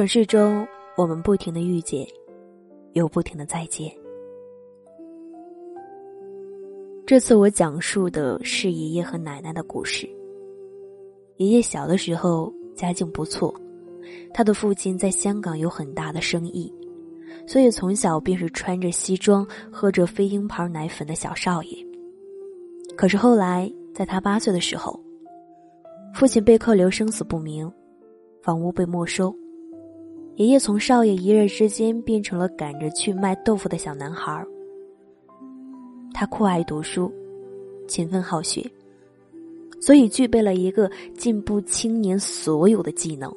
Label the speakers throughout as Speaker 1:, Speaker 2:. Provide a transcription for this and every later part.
Speaker 1: 城市中，我们不停的遇见，又不停的再见。这次我讲述的是爷爷和奶奶的故事。爷爷小的时候家境不错，他的父亲在香港有很大的生意，所以从小便是穿着西装、喝着飞鹰牌奶粉的小少爷。可是后来，在他八岁的时候，父亲被扣留，生死不明，房屋被没收。爷爷从少爷一夜之间变成了赶着去卖豆腐的小男孩。他酷爱读书，勤奋好学，所以具备了一个进步青年所有的技能。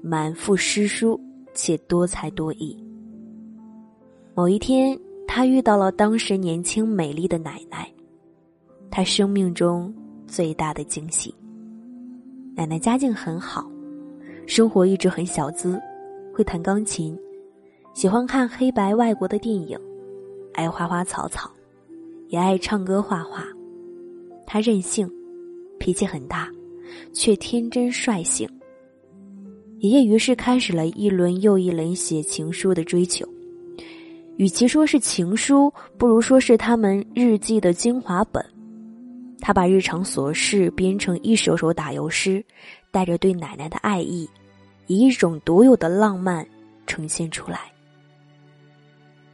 Speaker 1: 满腹诗书且多才多艺。某一天，他遇到了当时年轻美丽的奶奶，他生命中最大的惊喜。奶奶家境很好。生活一直很小资，会弹钢琴，喜欢看黑白外国的电影，爱花花草草，也爱唱歌画画。他任性，脾气很大，却天真率性。爷爷于是开始了一轮又一轮写情书的追求。与其说是情书，不如说是他们日记的精华本。他把日常琐事编成一首首打油诗，带着对奶奶的爱意，以一种独有的浪漫呈现出来。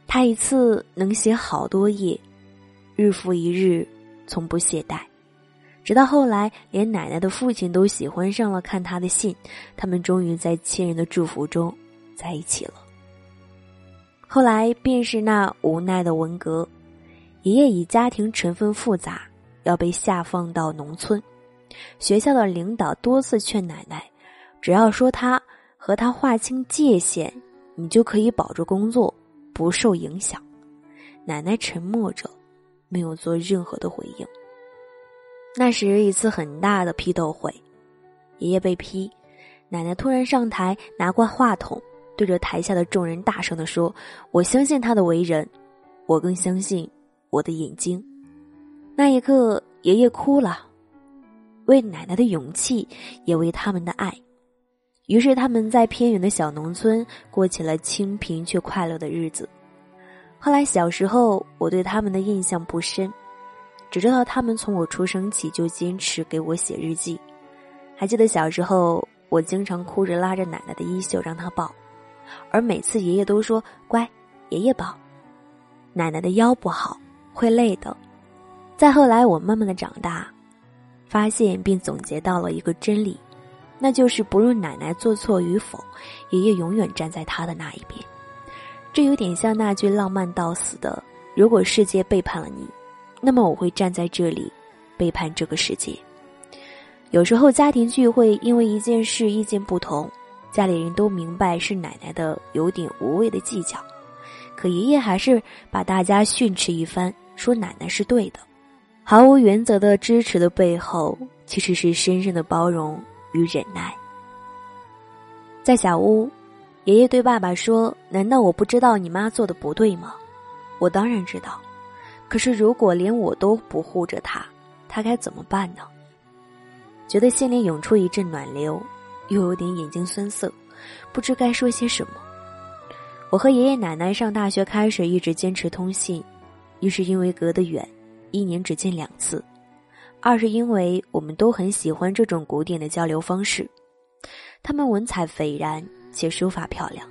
Speaker 1: 他一次能写好多页，日复一日，从不懈怠，直到后来，连奶奶的父亲都喜欢上了看他的信，他们终于在亲人的祝福中在一起了。后来便是那无奈的文革，爷爷以家庭成分复杂。要被下放到农村，学校的领导多次劝奶奶，只要说他和他划清界限，你就可以保住工作，不受影响。奶奶沉默着，没有做任何的回应。那时一次很大的批斗会，爷爷被批，奶奶突然上台，拿过话筒，对着台下的众人大声的说：“我相信他的为人，我更相信我的眼睛。”那一刻，爷爷哭了，为奶奶的勇气，也为他们的爱。于是，他们在偏远的小农村过起了清贫却快乐的日子。后来，小时候我对他们的印象不深，只知道他们从我出生起就坚持给我写日记。还记得小时候，我经常哭着拉着奶奶的衣袖让她抱，而每次爷爷都说：“乖，爷爷抱。”奶奶的腰不好，会累的。再后来，我慢慢的长大，发现并总结到了一个真理，那就是不论奶奶做错与否，爷爷永远站在她的那一边。这有点像那句浪漫到死的：“如果世界背叛了你，那么我会站在这里，背叛这个世界。”有时候家庭聚会因为一件事意见不同，家里人都明白是奶奶的有点无谓的计较，可爷爷还是把大家训斥一番，说奶奶是对的。毫无原则的支持的背后，其实是深深的包容与忍耐。在小屋，爷爷对爸爸说：“难道我不知道你妈做的不对吗？我当然知道。可是如果连我都不护着她，她该怎么办呢？”觉得心里涌出一阵暖流，又有点眼睛酸涩，不知该说些什么。我和爷爷奶奶上大学开始一直坚持通信，一是因为隔得远。一年只见两次，二是因为我们都很喜欢这种古典的交流方式，他们文采斐然且书法漂亮，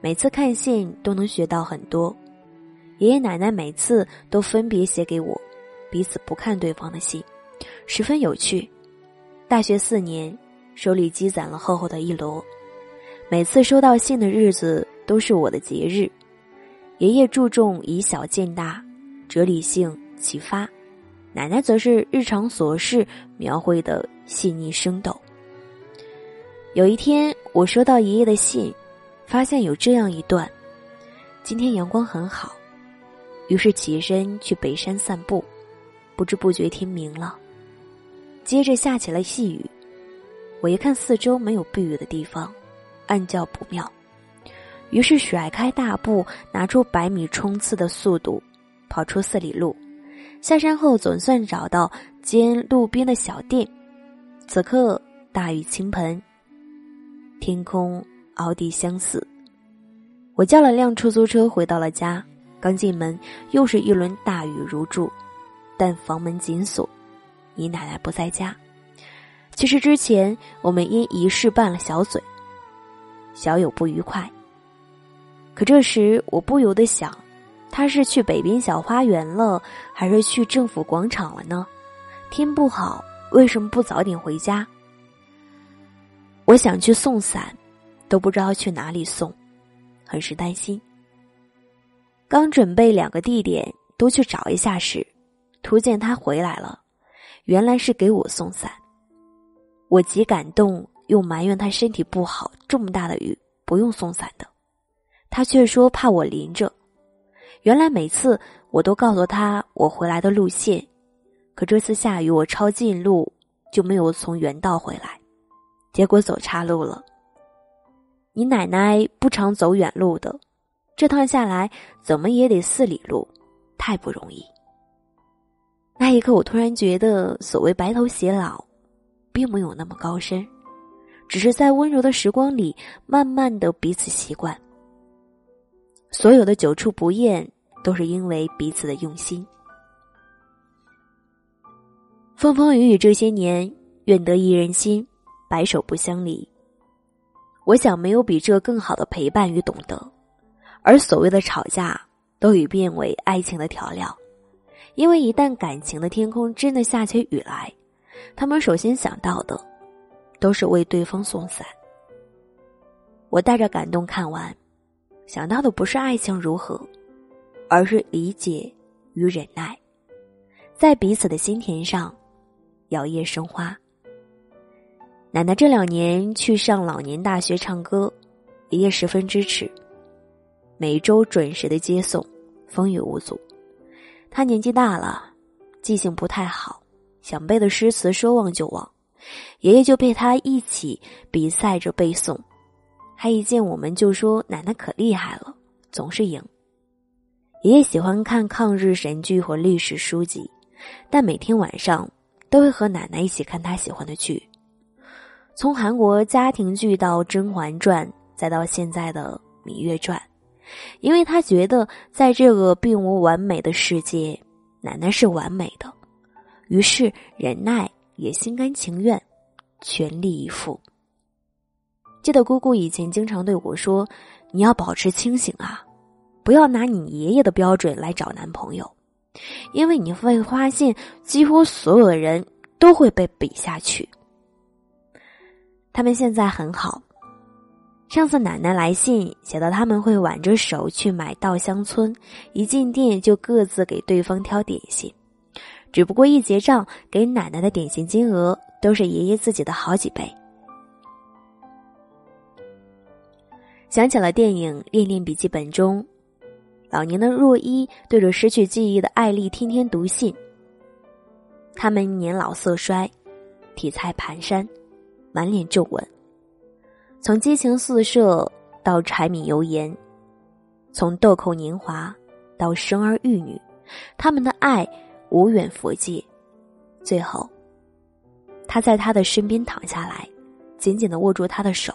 Speaker 1: 每次看信都能学到很多。爷爷奶奶每次都分别写给我，彼此不看对方的信，十分有趣。大学四年，手里积攒了厚厚的一摞，每次收到信的日子都是我的节日。爷爷注重以小见大，哲理性。启发，奶奶则是日常琐事描绘的细腻生动。有一天，我收到爷爷的信，发现有这样一段：今天阳光很好，于是起身去北山散步，不知不觉天明了。接着下起了细雨，我一看四周没有避雨的地方，暗叫不妙，于是甩开大步，拿出百米冲刺的速度，跑出四里路。下山后，总算找到间路边的小店。此刻大雨倾盆，天空奥迪相似。我叫了辆出租车回到了家，刚进门又是一轮大雨如注，但房门紧锁，姨奶奶不在家。其实之前我们因一事拌了小嘴，小有不愉快。可这时我不由得想，他是去北滨小花园了，还是去政府广场了呢？天不好，为什么不早点回家？我想去送伞，都不知道去哪里送，很是担心。刚准备两个地点都去找一下时，突见他回来了，原来是给我送伞。我极感动，又埋怨他身体不好，这么大的雨不用送伞的。他却说怕我淋着。原来每次我都告诉他我回来的路线，可这次下雨我抄近路就没有从原道回来，结果走岔路了。你奶奶不常走远路的，这趟下来怎么也得四里路，太不容易。那一刻，我突然觉得所谓白头偕老，并没有那么高深，只是在温柔的时光里，慢慢的彼此习惯。所有的久处不厌，都是因为彼此的用心。风风雨雨这些年，愿得一人心，白首不相离。我想，没有比这更好的陪伴与懂得。而所谓的吵架，都已变为爱情的调料。因为一旦感情的天空真的下起雨来，他们首先想到的，都是为对方送伞。我带着感动看完。想到的不是爱情如何，而是理解与忍耐，在彼此的心田上摇曳生花。奶奶这两年去上老年大学唱歌，爷爷十分支持，每周准时的接送，风雨无阻。他年纪大了，记性不太好，想背的诗词说忘就忘，爷爷就陪他一起比赛着背诵。他一见我们就说：“奶奶可厉害了，总是赢。”爷爷喜欢看抗日神剧和历史书籍，但每天晚上都会和奶奶一起看他喜欢的剧，从韩国家庭剧到《甄嬛传》，再到现在的《芈月传》，因为他觉得在这个并无完美的世界，奶奶是完美的，于是忍耐也心甘情愿，全力以赴。记得姑姑以前经常对我说：“你要保持清醒啊，不要拿你爷爷的标准来找男朋友，因为你会发现几乎所有的人都会被比下去。”他们现在很好。上次奶奶来信写到他们会挽着手去买稻香村，一进店就各自给对方挑点心，只不过一结账给奶奶的点心金额都是爷爷自己的好几倍。想起了电影《恋恋笔记本》中，老年的若依对着失去记忆的艾丽天天读信。他们年老色衰，体态蹒跚，满脸皱纹。从激情四射到柴米油盐，从豆蔻年华到生儿育女，他们的爱无远佛界。最后，他在他的身边躺下来，紧紧的握住他的手，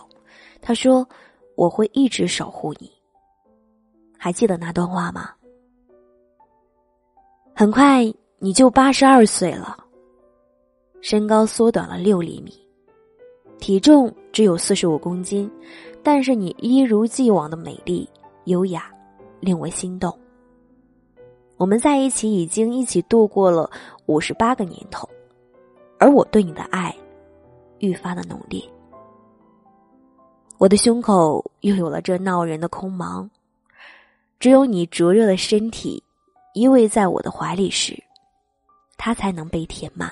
Speaker 1: 他说。我会一直守护你。还记得那段话吗？很快你就八十二岁了，身高缩短了六厘米，体重只有四十五公斤，但是你一如既往的美丽优雅，令我心动。我们在一起已经一起度过了五十八个年头，而我对你的爱愈发的浓烈。我的胸口又有了这闹人的空茫，只有你灼热的身体依偎在我的怀里时，它才能被填满。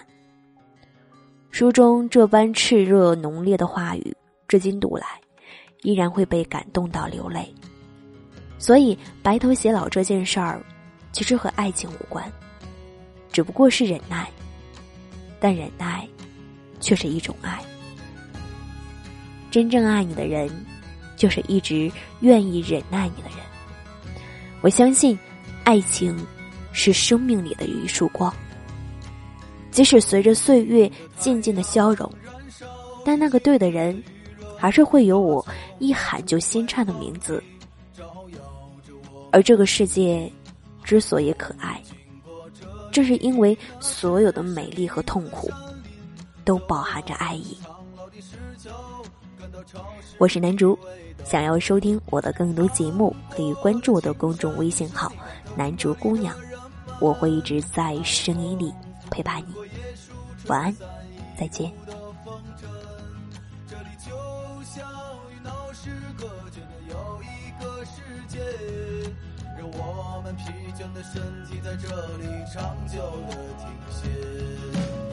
Speaker 1: 书中这般炽热浓烈的话语，至今读来，依然会被感动到流泪。所以，白头偕老这件事儿，其实和爱情无关，只不过是忍耐，但忍耐，却是一种爱。真正爱你的人，就是一直愿意忍耐你的人。我相信，爱情是生命里的一束光，即使随着岁月渐渐的消融，但那个对的人，还是会有我
Speaker 2: 一喊就心颤的名字。而这个世界之所以可爱，正是因为所有的美丽和痛苦都饱含着爱意。我是南竹，想要收听我的更多节目，可以关注我的公众微信号“南竹姑娘”，我会一直在声音里陪伴你。晚安，再见。我们疲倦的身体在这里长久的停歇。